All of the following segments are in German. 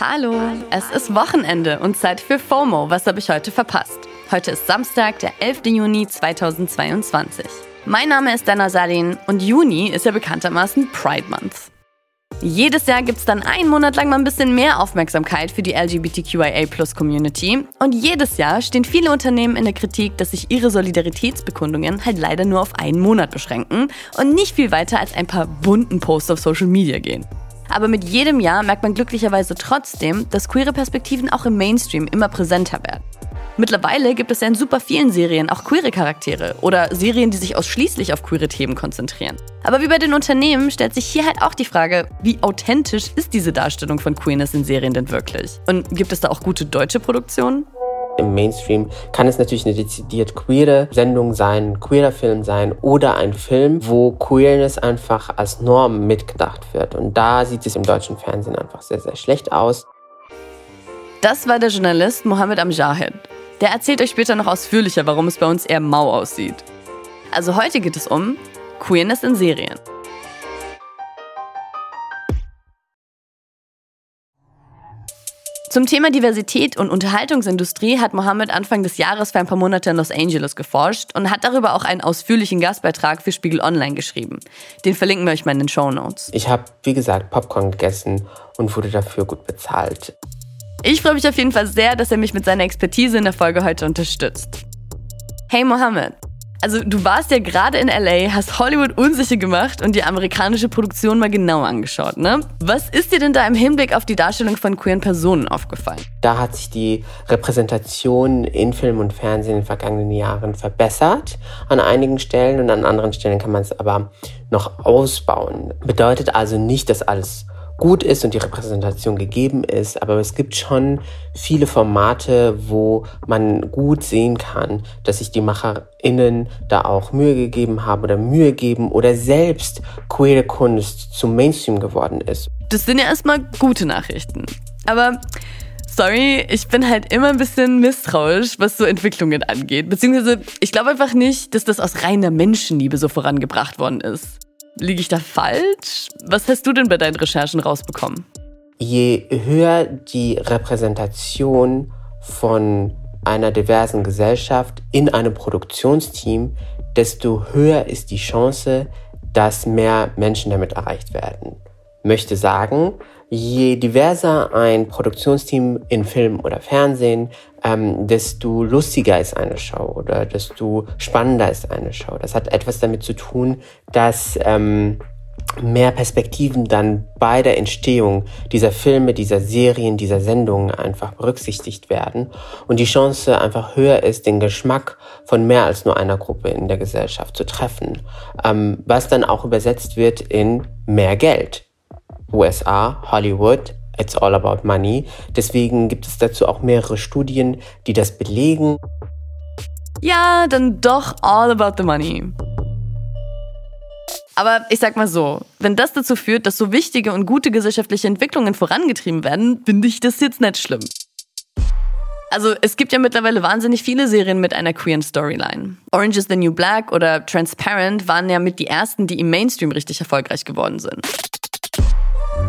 Hallo, es ist Wochenende und Zeit für FOMO. Was habe ich heute verpasst? Heute ist Samstag, der 11. Juni 2022. Mein Name ist Dana Salin und Juni ist ja bekanntermaßen Pride Month. Jedes Jahr gibt es dann einen Monat lang mal ein bisschen mehr Aufmerksamkeit für die LGBTQIA-Plus-Community. Und jedes Jahr stehen viele Unternehmen in der Kritik, dass sich ihre Solidaritätsbekundungen halt leider nur auf einen Monat beschränken und nicht viel weiter als ein paar bunten Posts auf Social Media gehen. Aber mit jedem Jahr merkt man glücklicherweise trotzdem, dass queere Perspektiven auch im Mainstream immer präsenter werden. Mittlerweile gibt es ja in super vielen Serien auch queere Charaktere oder Serien, die sich ausschließlich auf queere Themen konzentrieren. Aber wie bei den Unternehmen stellt sich hier halt auch die Frage, wie authentisch ist diese Darstellung von Queerness in Serien denn wirklich? Und gibt es da auch gute deutsche Produktionen? Im Mainstream kann es natürlich eine dezidiert queere Sendung sein, ein queerer Film sein oder ein Film, wo Queerness einfach als Norm mitgedacht wird. Und da sieht es im deutschen Fernsehen einfach sehr, sehr schlecht aus. Das war der Journalist Mohammed Amjahid. Der erzählt euch später noch ausführlicher, warum es bei uns eher mau aussieht. Also heute geht es um Queerness in Serien. Zum Thema Diversität und Unterhaltungsindustrie hat Mohammed Anfang des Jahres für ein paar Monate in Los Angeles geforscht und hat darüber auch einen ausführlichen Gastbeitrag für Spiegel Online geschrieben. Den verlinken wir euch mal in den Show Notes. Ich habe, wie gesagt, Popcorn gegessen und wurde dafür gut bezahlt. Ich freue mich auf jeden Fall sehr, dass er mich mit seiner Expertise in der Folge heute unterstützt. Hey Mohammed, also du warst ja gerade in LA, hast Hollywood unsicher gemacht und die amerikanische Produktion mal genau angeschaut, ne? Was ist dir denn da im Hinblick auf die Darstellung von queeren Personen aufgefallen? Da hat sich die Repräsentation in Film und Fernsehen in den vergangenen Jahren verbessert an einigen Stellen und an anderen Stellen kann man es aber noch ausbauen. Bedeutet also nicht, dass alles gut ist und die Repräsentation gegeben ist, aber es gibt schon viele Formate, wo man gut sehen kann, dass sich die MacherInnen da auch Mühe gegeben haben oder Mühe geben oder selbst queere Kunst zum Mainstream geworden ist. Das sind ja erstmal gute Nachrichten. Aber sorry, ich bin halt immer ein bisschen misstrauisch, was so Entwicklungen angeht. Beziehungsweise ich glaube einfach nicht, dass das aus reiner Menschenliebe so vorangebracht worden ist. Liege ich da falsch? Was hast du denn bei deinen Recherchen rausbekommen? Je höher die Repräsentation von einer diversen Gesellschaft in einem Produktionsteam, desto höher ist die Chance, dass mehr Menschen damit erreicht werden. Möchte sagen, je diverser ein Produktionsteam in Film oder Fernsehen, ähm, desto lustiger ist eine Show oder desto spannender ist eine Show. Das hat etwas damit zu tun, dass ähm, mehr Perspektiven dann bei der Entstehung dieser Filme, dieser Serien, dieser Sendungen einfach berücksichtigt werden und die Chance einfach höher ist, den Geschmack von mehr als nur einer Gruppe in der Gesellschaft zu treffen, ähm, was dann auch übersetzt wird in mehr Geld. USA, Hollywood, it's all about money. Deswegen gibt es dazu auch mehrere Studien, die das belegen. Ja, dann doch all about the money. Aber ich sag mal so, wenn das dazu führt, dass so wichtige und gute gesellschaftliche Entwicklungen vorangetrieben werden, finde ich das jetzt nicht schlimm. Also es gibt ja mittlerweile wahnsinnig viele Serien mit einer queeren Storyline. Orange is the New Black oder Transparent waren ja mit die ersten, die im Mainstream richtig erfolgreich geworden sind.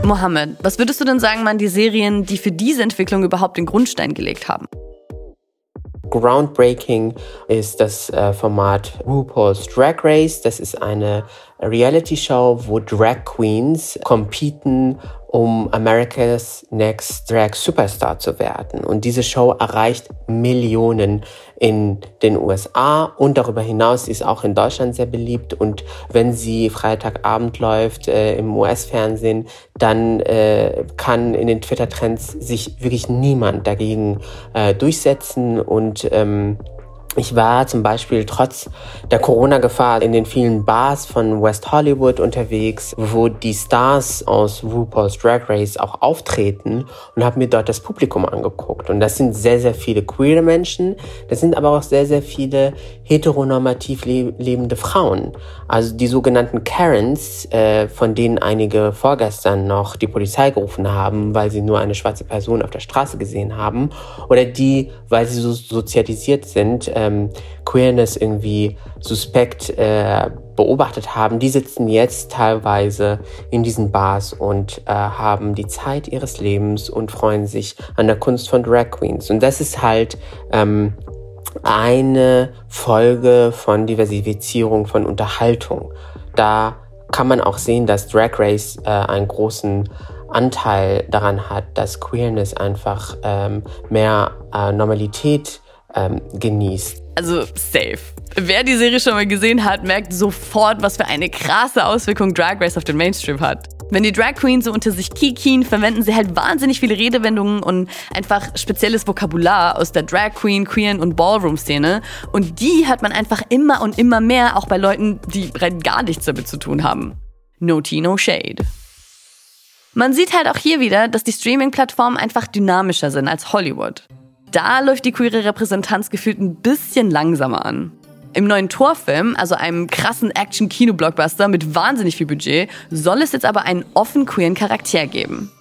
Mohammed, was würdest du denn sagen, waren die Serien, die für diese Entwicklung überhaupt den Grundstein gelegt haben? Groundbreaking ist das äh, Format RuPaul's Drag Race. Das ist eine Reality-Show, wo Drag Queens competen um America's Next Drag Superstar zu werden. Und diese Show erreicht Millionen in den USA und darüber hinaus ist auch in Deutschland sehr beliebt. Und wenn sie Freitagabend läuft äh, im US-Fernsehen, dann äh, kann in den Twitter-Trends sich wirklich niemand dagegen äh, durchsetzen und ähm, ich war zum Beispiel trotz der Corona-Gefahr in den vielen Bars von West Hollywood unterwegs, wo die Stars aus RuPaul's Drag Race auch auftreten und habe mir dort das Publikum angeguckt. Und das sind sehr, sehr viele queere Menschen, das sind aber auch sehr, sehr viele heteronormativ le lebende Frauen. Also die sogenannten Karens, äh, von denen einige vorgestern noch die Polizei gerufen haben, weil sie nur eine schwarze Person auf der Straße gesehen haben. Oder die, weil sie so sozialisiert sind, ähm, Queerness irgendwie suspekt äh, beobachtet haben, die sitzen jetzt teilweise in diesen Bars und äh, haben die Zeit ihres Lebens und freuen sich an der Kunst von Drag Queens. Und das ist halt ähm, eine Folge von Diversifizierung von Unterhaltung. Da kann man auch sehen, dass Drag Race äh, einen großen Anteil daran hat, dass Queerness einfach ähm, mehr äh, Normalität ähm, genießt. Also safe. Wer die Serie schon mal gesehen hat, merkt sofort, was für eine krasse Auswirkung Drag Race auf den Mainstream hat. Wenn die Drag Queens so unter sich kikien, verwenden sie halt wahnsinnig viele Redewendungen und einfach spezielles Vokabular aus der Drag Queen, Queeren und Ballroom-Szene. Und die hört man einfach immer und immer mehr, auch bei Leuten, die rein gar nichts damit zu tun haben. No tea, no shade. Man sieht halt auch hier wieder, dass die Streaming-Plattformen einfach dynamischer sind als Hollywood. Da läuft die queere Repräsentanz gefühlt ein bisschen langsamer an. Im neuen Torfilm, also einem krassen Action-Kino-Blockbuster mit wahnsinnig viel Budget, soll es jetzt aber einen offen queeren Charakter geben.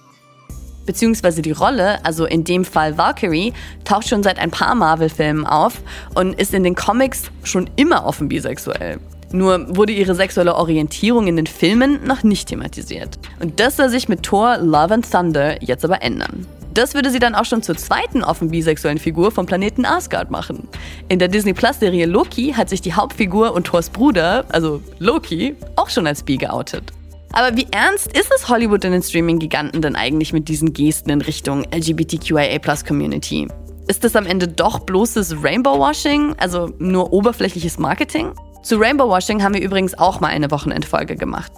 Beziehungsweise die Rolle, also in dem Fall Valkyrie, taucht schon seit ein paar Marvel-Filmen auf und ist in den Comics schon immer offen bisexuell. Nur wurde ihre sexuelle Orientierung in den Filmen noch nicht thematisiert. Und das soll sich mit Thor Love and Thunder jetzt aber ändern. Das würde sie dann auch schon zur zweiten offen bisexuellen Figur vom Planeten Asgard machen. In der Disney Plus Serie Loki hat sich die Hauptfigur und Thors Bruder, also Loki, auch schon als bi geoutet. Aber wie ernst ist es Hollywood in den Streaming-Giganten denn eigentlich mit diesen Gesten in Richtung LGBTQIA-Plus-Community? Ist das am Ende doch bloßes Rainbow-Washing, also nur oberflächliches Marketing? Zu Rainbow-Washing haben wir übrigens auch mal eine Wochenendfolge gemacht.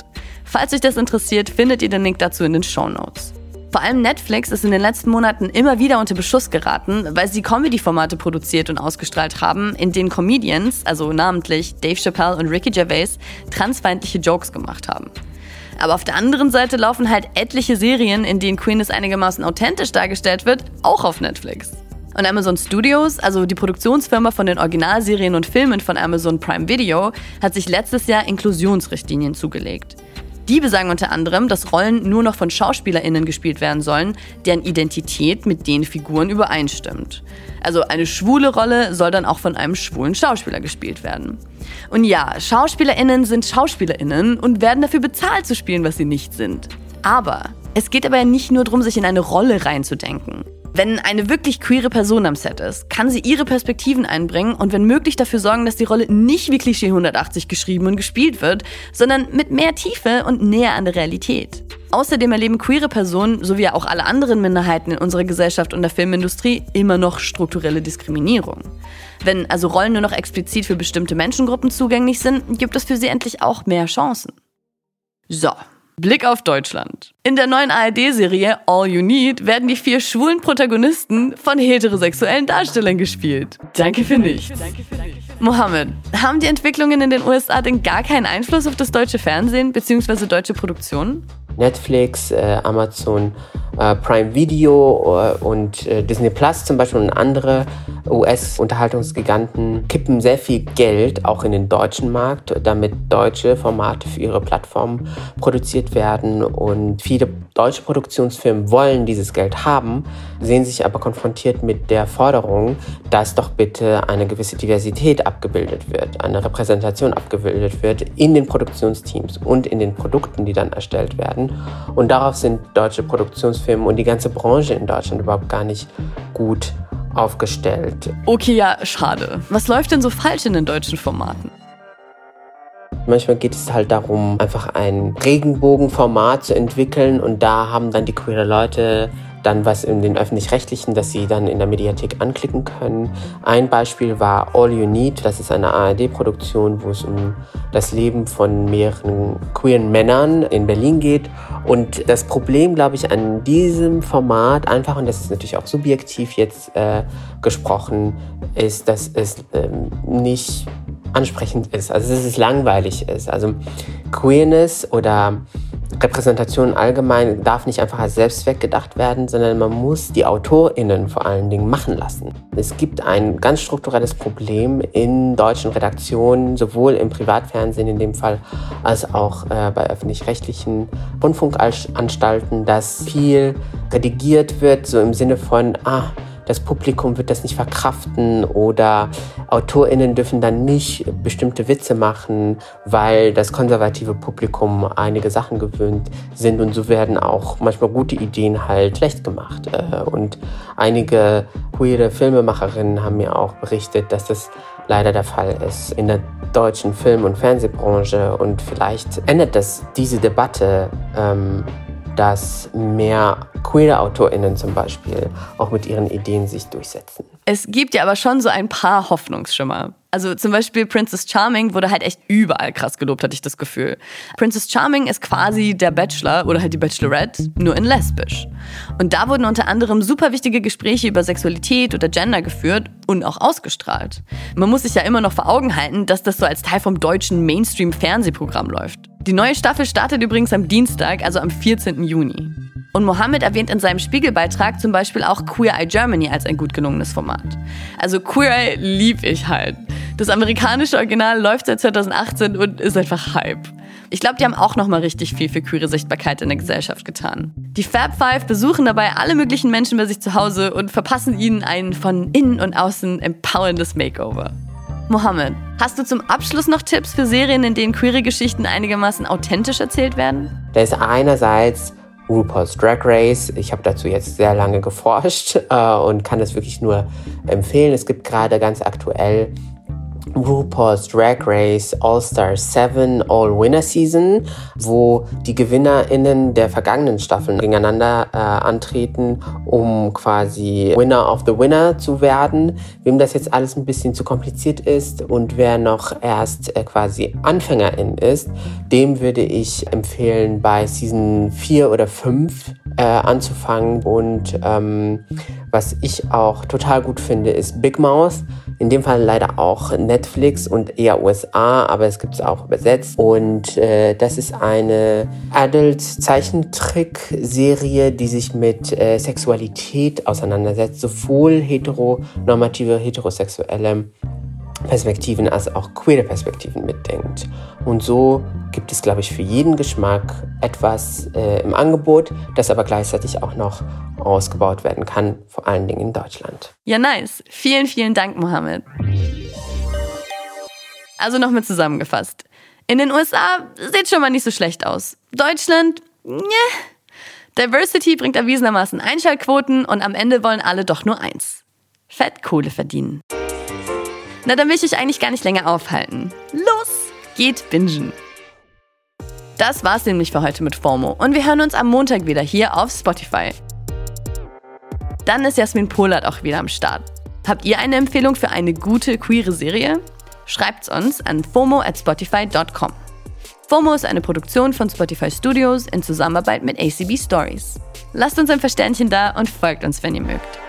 Falls euch das interessiert, findet ihr den Link dazu in den Show Notes. Vor allem Netflix ist in den letzten Monaten immer wieder unter Beschuss geraten, weil sie Comedy-Formate produziert und ausgestrahlt haben, in denen Comedians, also namentlich Dave Chappelle und Ricky Gervais, transfeindliche Jokes gemacht haben. Aber auf der anderen Seite laufen halt etliche Serien, in denen Queerness einigermaßen authentisch dargestellt wird, auch auf Netflix. Und Amazon Studios, also die Produktionsfirma von den Originalserien und Filmen von Amazon Prime Video, hat sich letztes Jahr Inklusionsrichtlinien zugelegt. Die besagen unter anderem, dass Rollen nur noch von SchauspielerInnen gespielt werden sollen, deren Identität mit den Figuren übereinstimmt. Also eine schwule Rolle soll dann auch von einem schwulen Schauspieler gespielt werden. Und ja, SchauspielerInnen sind SchauspielerInnen und werden dafür bezahlt zu spielen, was sie nicht sind. Aber es geht aber nicht nur darum, sich in eine Rolle reinzudenken. Wenn eine wirklich queere Person am Set ist, kann sie ihre Perspektiven einbringen und wenn möglich dafür sorgen, dass die Rolle nicht wie Klischee 180 geschrieben und gespielt wird, sondern mit mehr Tiefe und näher an der Realität. Außerdem erleben queere Personen, sowie auch alle anderen Minderheiten in unserer Gesellschaft und der Filmindustrie, immer noch strukturelle Diskriminierung. Wenn also Rollen nur noch explizit für bestimmte Menschengruppen zugänglich sind, gibt es für sie endlich auch mehr Chancen. So, Blick auf Deutschland. In der neuen ARD-Serie All You Need werden die vier schwulen Protagonisten von heterosexuellen Darstellern gespielt. Danke für nichts. Mohammed, haben die Entwicklungen in den USA denn gar keinen Einfluss auf das deutsche Fernsehen bzw. deutsche Produktionen? Netflix, äh, Amazon äh, Prime Video äh, und äh, Disney Plus zum Beispiel und andere US-Unterhaltungsgiganten kippen sehr viel Geld auch in den deutschen Markt, damit deutsche Formate für ihre Plattformen produziert werden. Und viele deutsche Produktionsfirmen wollen dieses Geld haben, sehen sich aber konfrontiert mit der Forderung, dass doch bitte eine gewisse Diversität abgebildet wird, eine Repräsentation abgebildet wird in den Produktionsteams und in den Produkten, die dann erstellt werden. Und darauf sind deutsche Produktionsfirmen und die ganze Branche in Deutschland überhaupt gar nicht gut aufgestellt. Okay, ja, schade. Was läuft denn so falsch in den deutschen Formaten? Manchmal geht es halt darum, einfach ein Regenbogenformat zu entwickeln und da haben dann die queere Leute dann was in den öffentlich-rechtlichen, das sie dann in der Mediathek anklicken können. Ein Beispiel war All You Need. Das ist eine ARD-Produktion, wo es um das Leben von mehreren queeren Männern in Berlin geht. Und das Problem, glaube ich, an diesem Format einfach, und das ist natürlich auch subjektiv jetzt äh, gesprochen, ist, dass es ähm, nicht ansprechend ist, also dass es langweilig ist. Also Queerness oder Repräsentation allgemein darf nicht einfach als Selbstzweck gedacht werden, sondern man muss die AutorInnen vor allen Dingen machen lassen. Es gibt ein ganz strukturelles Problem in deutschen Redaktionen, sowohl im Privatfernsehen in dem Fall, als auch äh, bei öffentlich-rechtlichen Rundfunkanstalten, dass viel redigiert wird, so im Sinne von, ah, das Publikum wird das nicht verkraften oder AutorInnen dürfen dann nicht bestimmte Witze machen, weil das konservative Publikum einige Sachen gewöhnt sind und so werden auch manchmal gute Ideen halt schlecht gemacht. Äh, und einige queere Filmemacherinnen haben mir auch berichtet, dass das leider der Fall ist in der deutschen Film- und Fernsehbranche und vielleicht ändert das diese Debatte ähm, dass mehr queere AutorInnen zum Beispiel auch mit ihren Ideen sich durchsetzen. Es gibt ja aber schon so ein paar Hoffnungsschimmer. Also zum Beispiel Princess Charming wurde halt echt überall krass gelobt, hatte ich das Gefühl. Princess Charming ist quasi der Bachelor oder halt die Bachelorette, nur in lesbisch. Und da wurden unter anderem super wichtige Gespräche über Sexualität oder Gender geführt und auch ausgestrahlt. Man muss sich ja immer noch vor Augen halten, dass das so als Teil vom deutschen Mainstream-Fernsehprogramm läuft. Die neue Staffel startet übrigens am Dienstag, also am 14. Juni. Und Mohammed erwähnt in seinem Spiegelbeitrag zum Beispiel auch Queer Eye Germany als ein gut gelungenes Format. Also Queer Eye lieb ich halt. Das amerikanische Original läuft seit 2018 und ist einfach Hype. Ich glaube, die haben auch nochmal richtig viel für queere Sichtbarkeit in der Gesellschaft getan. Die Fab Five besuchen dabei alle möglichen Menschen bei sich zu Hause und verpassen ihnen ein von innen und außen empowerndes Makeover. Mohammed, hast du zum Abschluss noch Tipps für Serien, in denen queere Geschichten einigermaßen authentisch erzählt werden? Da ist einerseits RuPaul's Drag Race. Ich habe dazu jetzt sehr lange geforscht äh, und kann das wirklich nur empfehlen. Es gibt gerade ganz aktuell RuPaul's Drag Race All-Star 7 All-Winner Season, wo die GewinnerInnen der vergangenen Staffeln gegeneinander äh, antreten, um quasi Winner of the Winner zu werden. Wem das jetzt alles ein bisschen zu kompliziert ist und wer noch erst äh, quasi Anfängerin ist, dem würde ich empfehlen, bei Season 4 oder 5 äh, anzufangen. Und ähm, was ich auch total gut finde, ist Big Mouth. In dem Fall leider auch Netflix und eher USA, aber es gibt es auch übersetzt. Und äh, das ist eine Adult-Zeichentrick-Serie, die sich mit äh, Sexualität auseinandersetzt, sowohl heteronormative, heterosexuelle Perspektiven als auch queere Perspektiven mitdenkt. Und so gibt es, glaube ich, für jeden Geschmack etwas äh, im Angebot, das aber gleichzeitig auch noch ausgebaut werden kann, vor allen Dingen in Deutschland. Ja, nice. Vielen, vielen Dank, Mohammed. Also nochmal zusammengefasst. In den USA sieht schon mal nicht so schlecht aus. Deutschland, ne. Diversity bringt erwiesenermaßen Einschaltquoten und am Ende wollen alle doch nur eins. Fettkohle verdienen. Na, dann will ich euch eigentlich gar nicht länger aufhalten. Los, geht bingen. Das war's nämlich für heute mit FOMO und wir hören uns am Montag wieder hier auf Spotify. Dann ist Jasmin Polat auch wieder am Start. Habt ihr eine Empfehlung für eine gute queere Serie? Schreibt's uns an fomo at spotify.com. FOMO ist eine Produktion von Spotify Studios in Zusammenarbeit mit ACB Stories. Lasst uns ein Verständchen da und folgt uns, wenn ihr mögt.